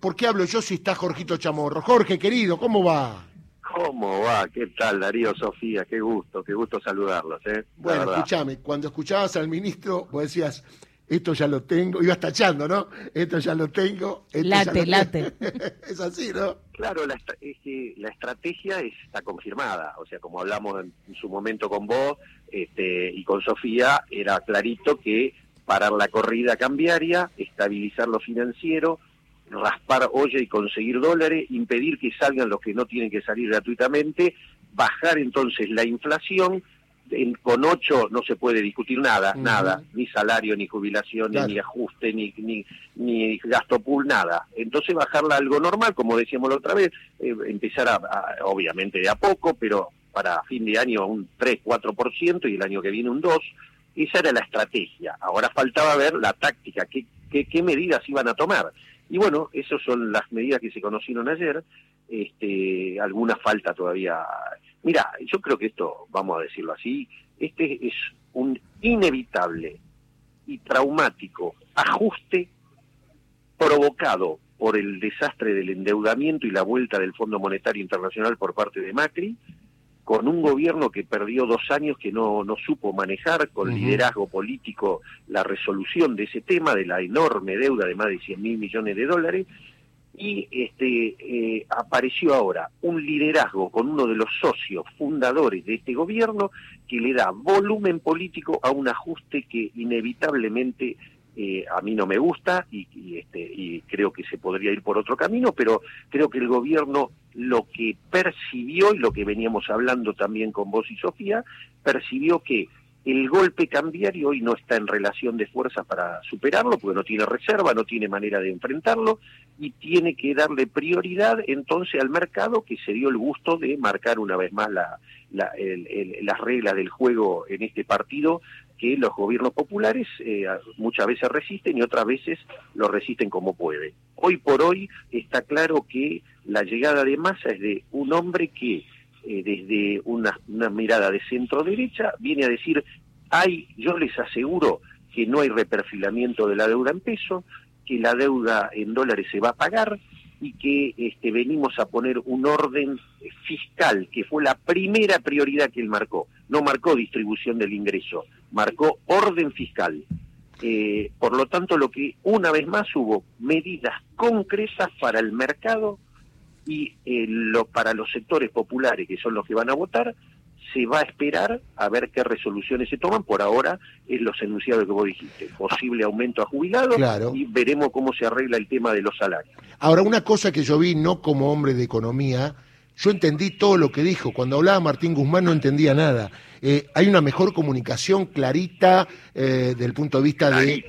¿Por qué hablo yo si está Jorgito Chamorro? Jorge, querido, ¿cómo va? ¿Cómo va? ¿Qué tal, Darío, Sofía? Qué gusto, qué gusto saludarlos, ¿eh? Bueno, escúchame, cuando escuchabas al ministro, vos decías, esto ya lo tengo, ibas tachando, ¿no? Esto ya lo tengo. late, late. es así, ¿no? Claro, la, es que la estrategia está confirmada, o sea, como hablamos en, su momento con vos este, y con Sofía, era clarito que parar la corrida cambiaria, estabilizar lo financiero, raspar olla y conseguir dólares, impedir que salgan los que no tienen que salir gratuitamente, bajar entonces la inflación, con ocho no se puede discutir nada, nada, ni salario, ni jubilación, ni ajuste, ni, ni, ni, gasto pool, nada. Entonces bajarla a algo normal, como decíamos la otra vez, eh, empezar a, obviamente de a poco, pero para fin de año un 3, 4% y el año que viene un 2%. Esa era la estrategia. Ahora faltaba ver la táctica, qué, qué, qué medidas iban a tomar. Y bueno, esas son las medidas que se conocieron ayer. Este, alguna falta todavía. Mira, yo creo que esto, vamos a decirlo así, este es un inevitable y traumático ajuste provocado por el desastre del endeudamiento y la vuelta del Fondo Monetario Internacional por parte de Macri, con un gobierno que perdió dos años que no, no supo manejar con liderazgo político la resolución de ese tema, de la enorme deuda de más de 100 mil millones de dólares, y este, eh, apareció ahora un liderazgo con uno de los socios fundadores de este gobierno que le da volumen político a un ajuste que inevitablemente eh, a mí no me gusta y, este, y creo que se podría ir por otro camino, pero creo que el gobierno lo que percibió y lo que veníamos hablando también con vos y Sofía, percibió que el golpe cambiario hoy no está en relación de fuerza para superarlo, porque no tiene reserva, no tiene manera de enfrentarlo, y tiene que darle prioridad entonces al mercado que se dio el gusto de marcar una vez más la, las reglas del juego en este partido que los gobiernos populares eh, muchas veces resisten y otras veces lo resisten como puede. Hoy por hoy está claro que la llegada de Massa es de un hombre que eh, desde una, una mirada de centro derecha viene a decir hay, yo les aseguro que no hay reperfilamiento de la deuda en peso, que la deuda en dólares se va a pagar, y que este, venimos a poner un orden fiscal, que fue la primera prioridad que él marcó. No marcó distribución del ingreso, marcó orden fiscal. Eh, por lo tanto, lo que una vez más hubo medidas concretas para el mercado y eh, lo, para los sectores populares, que son los que van a votar, se va a esperar a ver qué resoluciones se toman. Por ahora es los enunciados que vos dijiste, posible aumento a jubilados y veremos cómo se arregla el tema de los salarios. Ahora, una cosa que yo vi, no como hombre de economía, yo entendí todo lo que dijo. Cuando hablaba Martín Guzmán no entendía nada. Eh, hay una mejor comunicación clarita eh, del punto de vista de...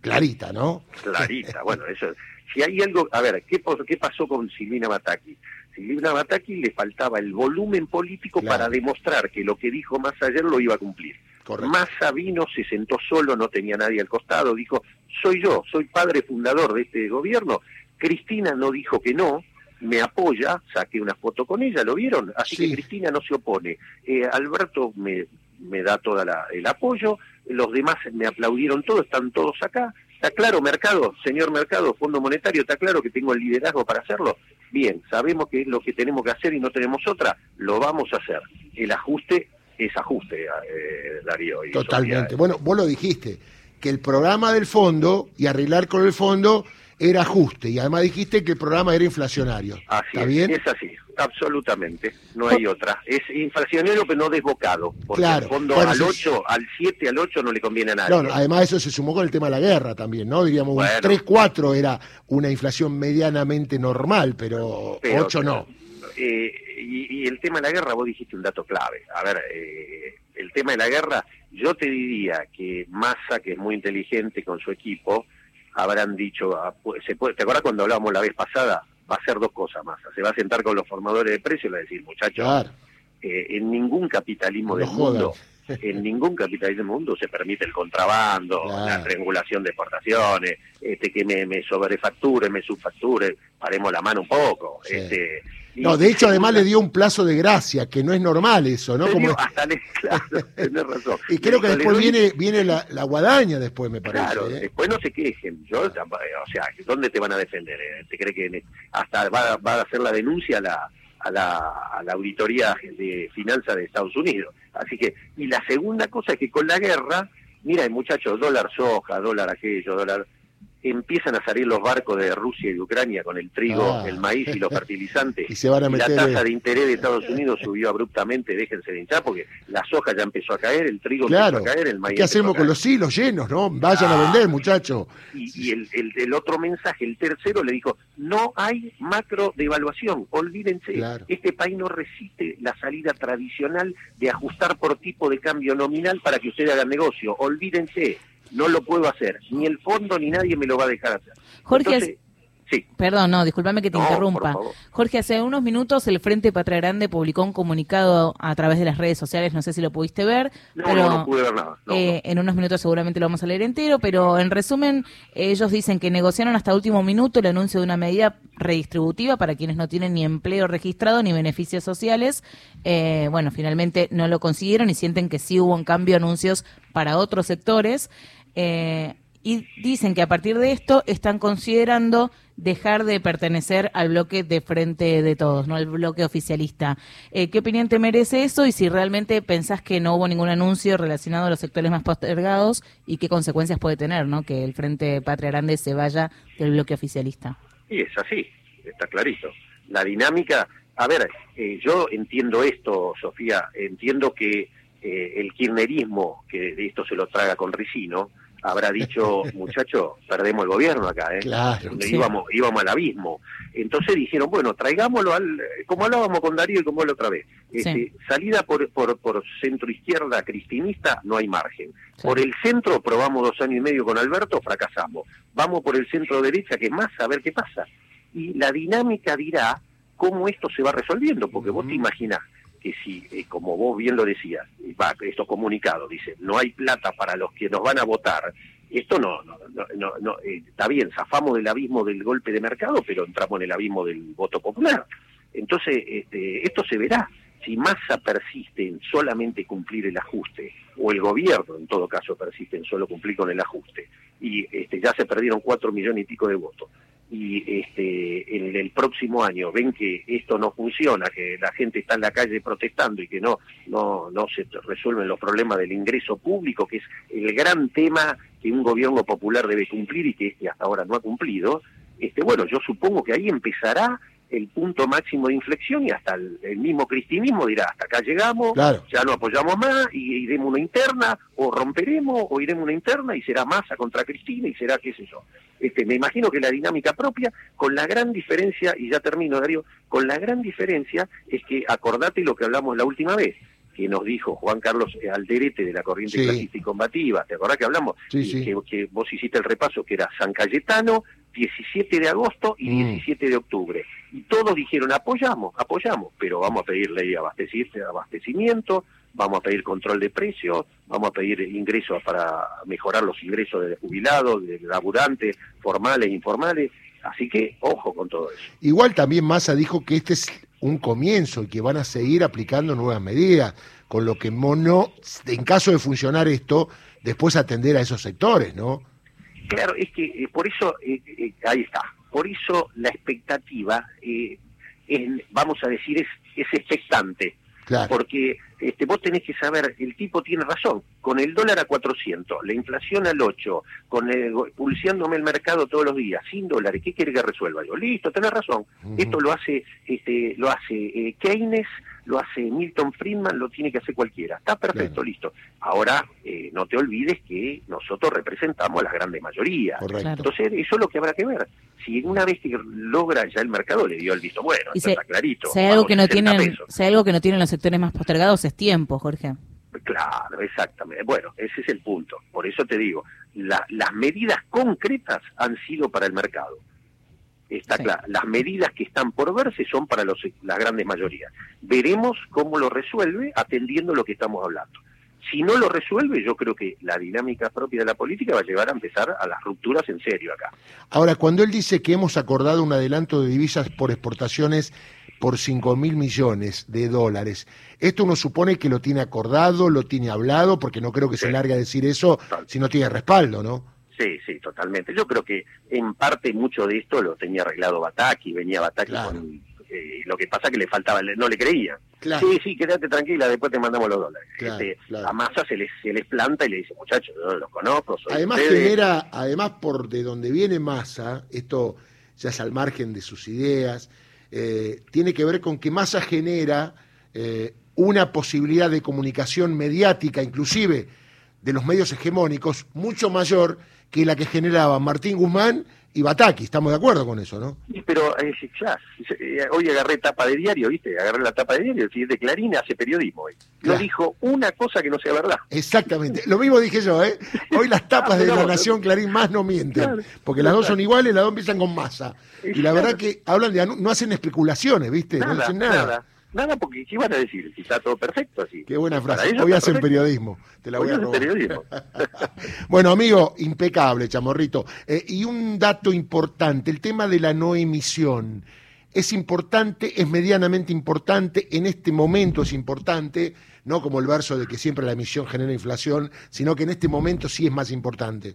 Clarita, ¿no? Clarita, bueno, eso... Si hay algo... A ver, ¿qué, qué pasó con Silvina Bataki? Silvina Bataki le faltaba el volumen político para demostrar que lo que dijo más ayer lo iba a cumplir. Massa vino, se sentó solo, no tenía nadie al costado, dijo, soy yo, soy padre fundador de este gobierno. Cristina no dijo que no, me apoya, saqué una foto con ella, ¿lo vieron? Así que Cristina no se opone. Eh, Alberto me, me da todo el apoyo, los demás me aplaudieron todos, están todos acá. ¿Está claro, Mercado? Señor Mercado, Fondo Monetario, ¿está claro que tengo el liderazgo para hacerlo? Bien, sabemos que es lo que tenemos que hacer y no tenemos otra, lo vamos a hacer. El ajuste es ajuste, eh, Darío. Totalmente. Bueno, vos lo dijiste, que el programa del fondo y arreglar con el fondo era ajuste y además dijiste que el programa era inflacionario. Así ¿Está bien? es así, absolutamente, no hay otra. Es inflacionario pero no desbocado, porque claro. el fondo al 8, al 7, al 8 no le conviene a nadie. No, además eso se sumó con el tema de la guerra también, ¿no? Diríamos, un 3-4 era una inflación medianamente normal, pero, 8 no. Eh, y, el tema de la guerra, vos dijiste un dato clave. A ver, eh, el tema de la guerra, yo te diría que Massa, que es muy inteligente con su equipo, habrán dicho, ah, se puede, ¿te acuerdas cuando hablábamos la vez pasada? Va a hacer dos cosas más. Se va a sentar con los formadores de precios y va a decir, muchachos, eh, en ningún capitalismo del mundo, en ningún capitalismo del mundo se permite el contrabando, la triangulación de exportaciones, este que me, me sobrefacture, me subfacture, paremos la mano un poco. Este, No, de hecho, además le dio un plazo de gracia, que no es normal eso, ¿no? Como... Hasta le... claro, tenés razón. Y creo que después viene viene la, la, guadaña, después me parece. Claro, ¿eh? después no se quejen. Yo, o sea, ¿dónde te van a defender? Eh? ¿Te cree que hasta va, va a hacer la denuncia a la, a la, a la auditoría de finanzas de Estados Unidos? Así que, y la segunda cosa es que con la guerra, mira, muchachos, dólar soja, dólar aquello, dólar empiezan a salir los barcos de Rusia y de Ucrania con el trigo, Ah. el maíz y los fertilizantes. Y se van a meter, la tasa eh, de interés de Estados Unidos subió abruptamente, déjense de hinchar, porque la soja ya empezó a caer, el trigo Claro. empezó a caer, el maíz ¿Qué hacemos con los hilos llenos, no? Vayan a Ah. vender, muchachos. Y, y el, el, el otro mensaje, el tercero, le dijo, no hay macro devaluación, olvídense, Claro. este país no resiste la salida tradicional de ajustar por tipo de cambio nominal para que ustedes hagan negocio, olvídense, no lo puedo hacer, ni el fondo ni nadie me lo va a dejar hacer. Jorge, Entonces, sí, Perdón, no, discúlpame que te No, interrumpa. Jorge, hace unos minutos el Frente Patria Grande publicó un comunicado a través de las redes sociales, no sé si lo pudiste ver, no, pero no, no pude ver nada. no, eh, en unos minutos seguramente lo vamos a leer entero, pero en resumen, ellos dicen que negociaron hasta último minuto el anuncio de una medida redistributiva para quienes no tienen ni empleo registrado ni beneficios sociales. Eh, bueno, finalmente no lo consiguieron y sienten que sí hubo en cambio anuncios para otros sectores. Eh, y dicen que a partir de esto están considerando dejar de pertenecer al bloque de frente de todos, no al bloque oficialista. Eh, ¿Qué opinión te merece eso y si realmente pensás que no hubo ningún anuncio relacionado a los sectores más postergados y qué consecuencias puede tener, ¿no? Que el Frente Patria Grande se vaya del bloque oficialista. Y es así, está clarito. La dinámica, a ver, eh, yo entiendo esto, Sofía, entiendo que eh, el kirchnerismo, que de esto se lo traga con Ricino, habrá dicho, muchacho, perdemos el gobierno acá, ¿eh? Claro. Sí. íbamos, íbamos al abismo. Entonces dijeron, bueno, traigámoslo al, como hablábamos con Darío y como la otra vez, este, Sí. salida por, por, por centro izquierda cristinista, no hay margen. Sí. Por el centro probamos dos años y medio con Alberto, fracasamos. Vamos por el centro derecha, que es más, a ver qué pasa. Y la dinámica dirá cómo esto se va resolviendo, porque vos te Ujú. imaginás que si, eh, como vos bien lo decías, y va, esto comunicado, dice, no hay plata para los que nos van a votar, esto no, no, no, no, no, eh, está bien, zafamos del abismo del golpe de mercado, pero entramos en el abismo del voto popular. Entonces, este, esto se verá. Si Massa persiste en solamente cumplir el ajuste, o el gobierno en todo caso persiste en solo cumplir con el ajuste, y este, ya se perdieron cuatro millones y pico de votos, y este, en el próximo año ven que esto no funciona, que la gente está en la calle protestando y que no, no, no se resuelven los problemas del ingreso público, que es el gran tema que un gobierno popular debe cumplir y que este hasta ahora no ha cumplido, este, bueno, yo supongo que ahí empezará el punto máximo de inflexión y hasta el, el mismo cristinismo dirá, hasta acá llegamos, Claro. ya no apoyamos más y iremos una interna, o romperemos, o iremos una interna y será masa contra Cristina y será qué sé yo. Este, me imagino que la dinámica propia, con la gran diferencia, y ya termino Darío, con la gran diferencia es que acordate lo que hablamos la última vez, que nos dijo Juan Carlos Alderete de la corriente Sí. clasista y combativa, ¿te acordás que hablamos? Sí, Y sí. Que, que vos hiciste el repaso, que era San Cayetano, 17 de agosto y Mm. 17 de octubre. Y todos dijeron, apoyamos, apoyamos, pero vamos a pedir ley de abasteci- abastecimiento, vamos a pedir control de precios, vamos a pedir ingresos para mejorar los ingresos de jubilados, de laburantes, formales e informales. Así que, ojo con todo eso. Igual también Massa dijo que este es un comienzo y que van a seguir aplicando nuevas medidas, con lo que mono, en caso de funcionar esto, después atender a esos sectores, ¿no? Claro, es que eh, por eso, eh, eh, ahí está, por eso la expectativa, eh, es, vamos a decir, es, es expectante. Claro. Porque este, vos tenés que saber, el tipo tiene razón, con el dólar a 400, la inflación al 8, con el, pulseándome el mercado todos los días, sin dólares, ¿qué quiere que resuelva yo? Listo, tenés razón. Esto lo hace este, lo hace eh, Keynes, lo hace Milton Friedman, lo tiene que hacer cualquiera. Está perfecto, Claro. listo. Ahora, eh, no te olvides que nosotros representamos a la grande mayoría. Correcto. Entonces, eso es lo que habrá que ver. Si una vez que logra ya el mercado le dio el visto bueno, Y está clarito. si hay algo que no 60 tienen, si hay algo que no tienen los sectores más postergados tiempo, Jorge. Claro, exactamente. Bueno, ese es el punto. Por eso te digo, la- las medidas concretas han sido para el mercado. Está Sí. claro. Las medidas que están por verse son para los, las grandes mayorías. Veremos cómo lo resuelve atendiendo lo que estamos hablando. Si no lo resuelve, yo creo que la dinámica propia de la política va a llevar a empezar a las rupturas en serio acá. Ahora, cuando él dice que hemos acordado un adelanto de divisas por exportaciones por 5 mil millones de dólares. Esto uno supone que lo tiene acordado, lo tiene hablado, porque no creo que se largue a decir eso si no tiene respaldo, ¿no? Sí, sí, totalmente. Yo creo que en parte mucho de esto lo tenía arreglado Bataki, venía Bataki con... Eh, lo que pasa que le faltaba, no le creía. Sí, sí, quédate tranquila, después te mandamos los dólares. Este, a Massa se les, se les planta y le dice, muchachos, yo los conozco. además genera, además por de donde viene Massa, esto ya es al margen de sus ideas, eh, tiene que ver con que Massa genera eh, una posibilidad de comunicación mediática, inclusive de los medios hegemónicos, mucho mayor que la que generaba Martín Guzmán y Bataki, estamos de acuerdo con eso, ¿no? Sí, pero eh, ya, eh, hoy agarré tapa de diario, ¿viste? Agarré la tapa de diario, el siguiente Clarín hace periodismo hoy. No dijo una cosa que no sea verdad. Exactamente, lo mismo dije yo, ¿eh? Hoy las tapas de la Nación Clarín más no mienten, porque las dos son iguales, las dos empiezan con masa. Y la verdad que hablan de, no hacen especulaciones, ¿viste? no dicen nada. Nada, porque ¿qué van a decir? Si está todo perfecto así. Qué buena frase. Hoy hacen periodismo. Te la voy a periodismo. bueno, amigo, impecable, chamorrito. Eh, y un dato importante, el tema de la no emisión. Es importante, es medianamente importante, en este momento es importante, no como el verso de que siempre la emisión genera inflación, sino que en este momento sí es más importante.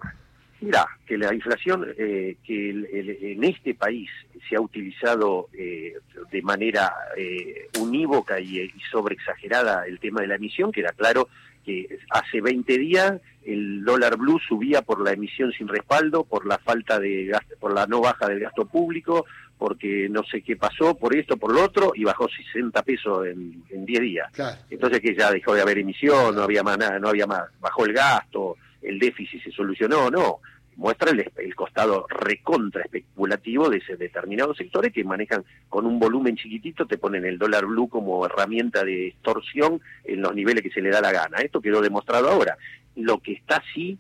Mira, que la inflación eh, que en este país se ha utilizado eh, de manera eh, unívoca y, y sobreexagerada el tema de la emisión, queda claro que hace 20 días el dólar blue subía por la emisión sin respaldo, por la falta de gasto, por la no baja del gasto público, porque no sé qué pasó, por esto, por lo otro, y bajó 60 pesos en, en 10 días. Entonces que ya dejó de haber emisión, no había más nada, no había más, bajó el gasto, el déficit se solucionó, no. Muestra el, costado recontra especulativo de ese determinados sectores que manejan con un volumen chiquitito, te ponen el dólar blue como herramienta de extorsión en los niveles que se le da la gana. Esto quedó demostrado ahora. Lo que está así,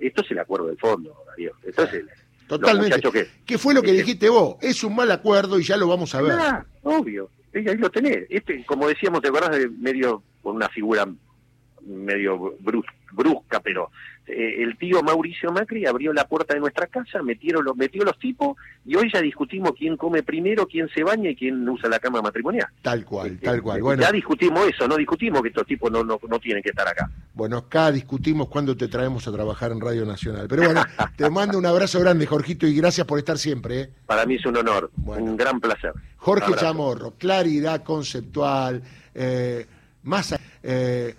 esto es el acuerdo de fondo, Darío. Totalmente. ¿Qué fue lo que dijiste vos? Es un mal acuerdo y ya lo vamos a ver. Ah, obvio. Ahí lo tenés. Este, como decíamos, ¿te acordás de medio con una figura medio brusca, pero eh, el tío Mauricio Macri abrió la puerta de nuestra casa, metieron los, metió los tipos y hoy ya discutimos quién come primero, quién se baña y quién usa la cama matrimonial. Tal cual, este, tal cual. Bueno, ya discutimos eso, no discutimos que estos tipos no, no, no tienen que estar acá. Bueno, acá discutimos cuándo te traemos a trabajar en Radio Nacional. Pero bueno, te mando un abrazo grande, Jorgito, y gracias por estar siempre. ¿eh? Para mí es un honor, un gran placer. Jorge Chamorro, claridad conceptual, eh, más... Eh,